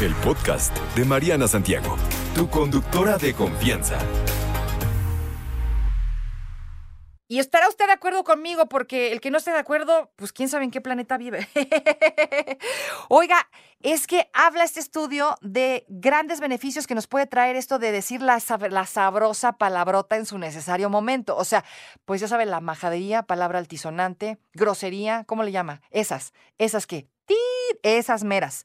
El podcast de Mariana Santiago, tu conductora de confianza. Y estará usted de acuerdo conmigo, porque el que no esté de acuerdo, pues quién sabe en qué planeta vive. Oiga, es que habla este estudio de grandes beneficios que nos puede traer esto de decir la, la sabrosa palabrota en su necesario momento. O sea, pues ya sabe, la majadería, palabra altisonante, grosería, ¿cómo le llama? Esas, esas que, esas meras.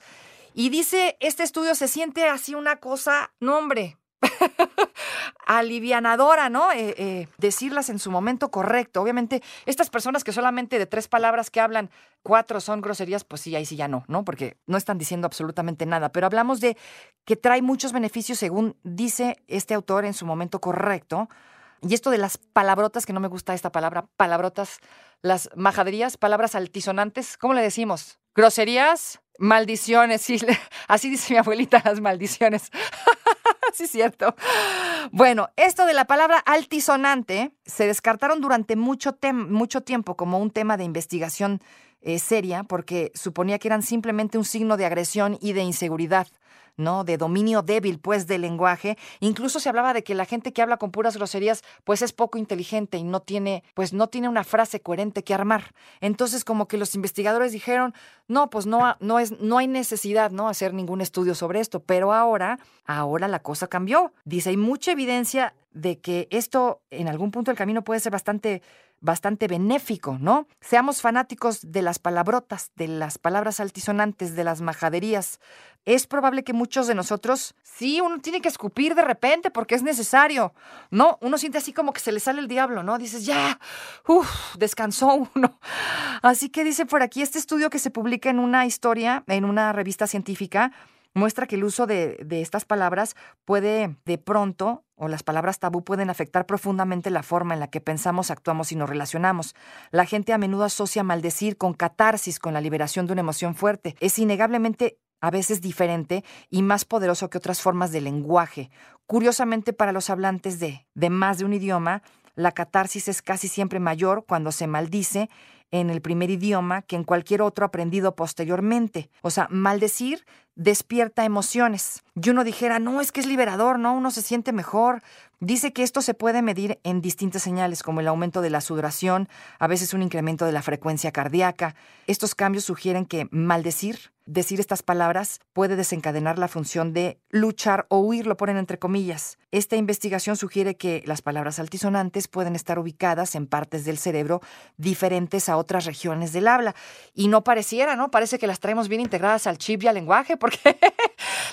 Y dice, este estudio se siente así una cosa, no hombre, alivianadora, ¿no? Eh, eh, decirlas en su momento correcto. Obviamente, estas personas que solamente de tres palabras que hablan, cuatro son groserías, pues sí, ahí sí ya no, ¿no? Porque no están diciendo absolutamente nada. Pero hablamos de que trae muchos beneficios, según dice este autor en su momento correcto. Y esto de las palabrotas, que no me gusta esta palabra, palabrotas, las majaderías, palabras altisonantes, ¿cómo le decimos? Groserías, maldiciones, sí, así dice mi abuelita, las maldiciones. sí, cierto. Bueno, esto de la palabra altisonante se descartaron durante mucho, mucho tiempo como un tema de investigación eh, seria porque suponía que eran simplemente un signo de agresión y de inseguridad. ¿No? De dominio débil, pues, del lenguaje. Incluso se hablaba de que la gente que habla con puras groserías, pues es poco inteligente y no tiene, pues no tiene una frase coherente que armar. Entonces, como que los investigadores dijeron, no, pues no, no es, no hay necesidad, ¿no? Hacer ningún estudio sobre esto. Pero ahora, ahora la cosa cambió. Dice, hay mucha evidencia de que esto en algún punto del camino puede ser bastante bastante benéfico, ¿no? Seamos fanáticos de las palabrotas, de las palabras altisonantes, de las majaderías. Es probable que muchos de nosotros, sí, uno tiene que escupir de repente porque es necesario, ¿no? Uno siente así como que se le sale el diablo, ¿no? Dices, ya, uff, descansó uno. Así que dice por aquí, este estudio que se publica en una historia, en una revista científica, muestra que el uso de, de estas palabras puede de pronto, o las palabras tabú pueden afectar profundamente la forma en la que pensamos, actuamos y nos relacionamos. La gente a menudo asocia maldecir con catarsis, con la liberación de una emoción fuerte. Es innegablemente a veces diferente y más poderoso que otras formas de lenguaje. Curiosamente, para los hablantes de, de más de un idioma, la catarsis es casi siempre mayor cuando se maldice en el primer idioma que en cualquier otro aprendido posteriormente. O sea, maldecir despierta emociones. Y uno dijera, no, es que es liberador, ¿no? Uno se siente mejor. Dice que esto se puede medir en distintas señales, como el aumento de la sudoración, a veces un incremento de la frecuencia cardíaca. Estos cambios sugieren que maldecir, decir estas palabras, puede desencadenar la función de luchar o huir, lo ponen entre comillas. Esta investigación sugiere que las palabras altisonantes pueden estar ubicadas en partes del cerebro diferentes a otras regiones del habla. Y no pareciera, ¿no? Parece que las traemos bien integradas al chip y al lenguaje, porque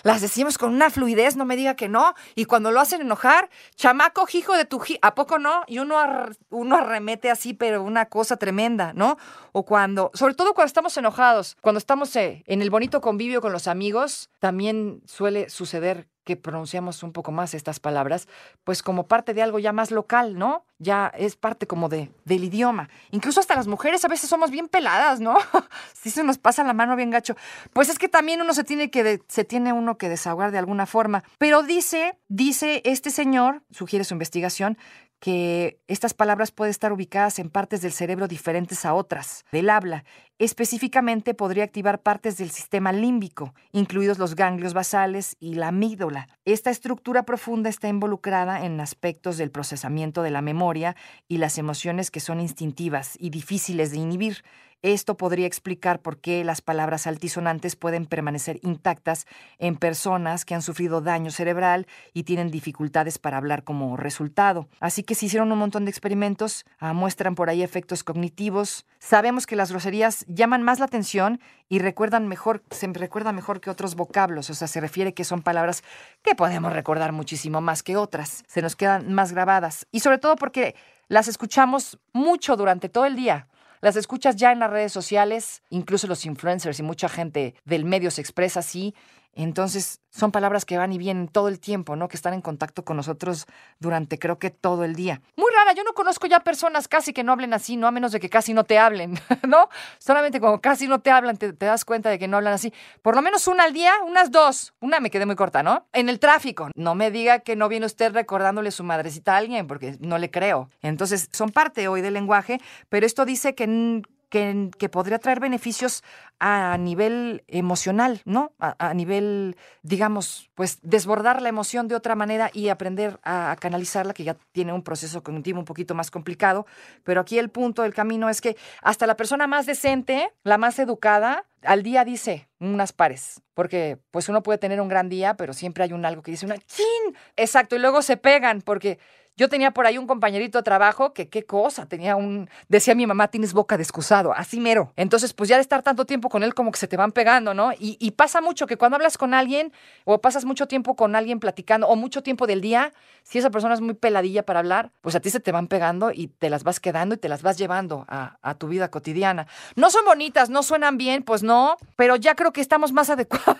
las decimos con una fluidez, no me diga que no. Y cuando lo hacen enojar, chamaco, hijo de tu ¿a poco no? Y uno, ar- uno arremete así, pero una cosa tremenda, ¿no? O cuando, sobre todo cuando estamos enojados, cuando estamos eh, en el bonito convivio con los amigos, también suele suceder que pronunciamos un poco más estas palabras, pues como parte de algo ya más local, ¿no? Ya es parte como de, del idioma. Incluso hasta las mujeres a veces somos bien peladas, ¿no? si se nos pasa la mano bien gacho. Pues es que también uno se tiene que, se tiene uno que desahogar de alguna forma. Pero dice, dice este señor, sugiere su investigación, que estas palabras pueden estar ubicadas en partes del cerebro diferentes a otras del habla. Específicamente podría activar partes del sistema límbico, incluidos los ganglios basales y la amígdala. Esta estructura profunda está involucrada en aspectos del procesamiento de la memoria y las emociones que son instintivas y difíciles de inhibir. Esto podría explicar por qué las palabras altisonantes pueden permanecer intactas en personas que han sufrido daño cerebral y tienen dificultades para hablar como resultado. Así que se hicieron un montón de experimentos, ah, muestran por ahí efectos cognitivos. Sabemos que las groserías llaman más la atención y recuerdan mejor, se recuerda mejor que otros vocablos, o sea, se refiere que son palabras que podemos recordar muchísimo más que otras, se nos quedan más grabadas y sobre todo porque las escuchamos mucho durante todo el día. las escuchas ya en las redes sociales, incluso los influencers y mucha gente del medio se expresa así. Entonces, son palabras que van y vienen todo el tiempo, ¿no? Que están en contacto con nosotros durante creo que todo el día. Muy rara, yo no conozco ya personas casi que no hablen así, ¿no? A menos de que casi no te hablen, ¿no? Solamente como casi no te hablan, te, te, das cuenta de que no hablan así. Por lo menos una al día, unas dos. Una me quedé muy corta, ¿no? En el tráfico. No me diga que no viene usted recordándole su madrecita a alguien, porque no le creo. Entonces, son parte hoy del lenguaje, pero esto dice que que, podría traer beneficios a nivel emocional, ¿no? A, nivel, digamos, pues desbordar la emoción de otra manera y aprender a, canalizarla, que ya tiene un proceso cognitivo un poquito más complicado. Pero aquí el punto del camino es que hasta la persona más decente, la más educada, al día dice unas pares, porque pues uno puede tener un gran día, pero siempre hay un algo que dice una chin. Exacto, y luego se pegan porque yo tenía por ahí un compañerito de trabajo que qué cosa, tenía un, decía mi mamá, tienes boca de excusado, así mero. Entonces, pues ya de estar tanto tiempo con él como que se te van pegando, ¿no? Y, pasa mucho que cuando hablas con alguien o pasas mucho tiempo con alguien platicando o mucho tiempo del día, si esa persona es muy peladilla para hablar, pues a ti se te van pegando y te las vas quedando y te las vas llevando a, a tu vida cotidiana. No son bonitas, no suenan bien, pues no, pero ya creo que estamos más adecuados.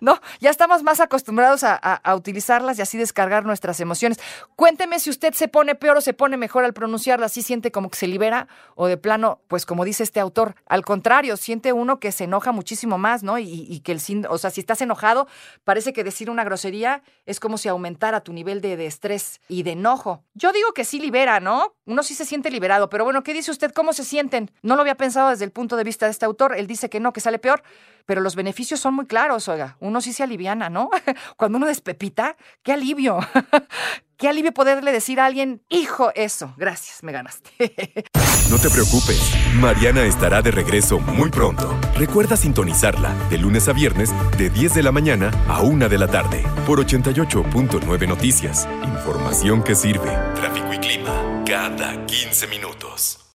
no, ya estamos más acostumbrados a, utilizarlas y así descargar nuestras emociones. Cuénteme si usted se pone peor o se pone mejor al pronunciarlas, si siente como que se libera o de plano, pues como dice este autor, al contrario, siente uno que se enoja muchísimo más, ¿no? Y, y que el, o sea, si estás enojado, parece que decir una grosería es como si aumentara tu nivel de, de estrés y de enojo. Yo digo que sí libera, ¿no? Uno sí se siente liberado, pero bueno, ¿qué dice usted? ¿Cómo se sienten? No lo había pensado desde el punto de vista de este autor. Él dice que no, que sale peor, pero los beneficios son muy claros, oiga. Uno sí se aliviana, ¿no? Cuando uno despepita, qué alivio. qué alivio poderle decir a alguien, hijo, eso, gracias, me ganaste. no te preocupes, Mariana estará de regreso muy pronto. Recuerda sintonizarla de lunes a viernes de 10 de la mañana a 1 de la tarde por 88.9 Noticias. Información que sirve. Tráfico y clima cada 15 minutos.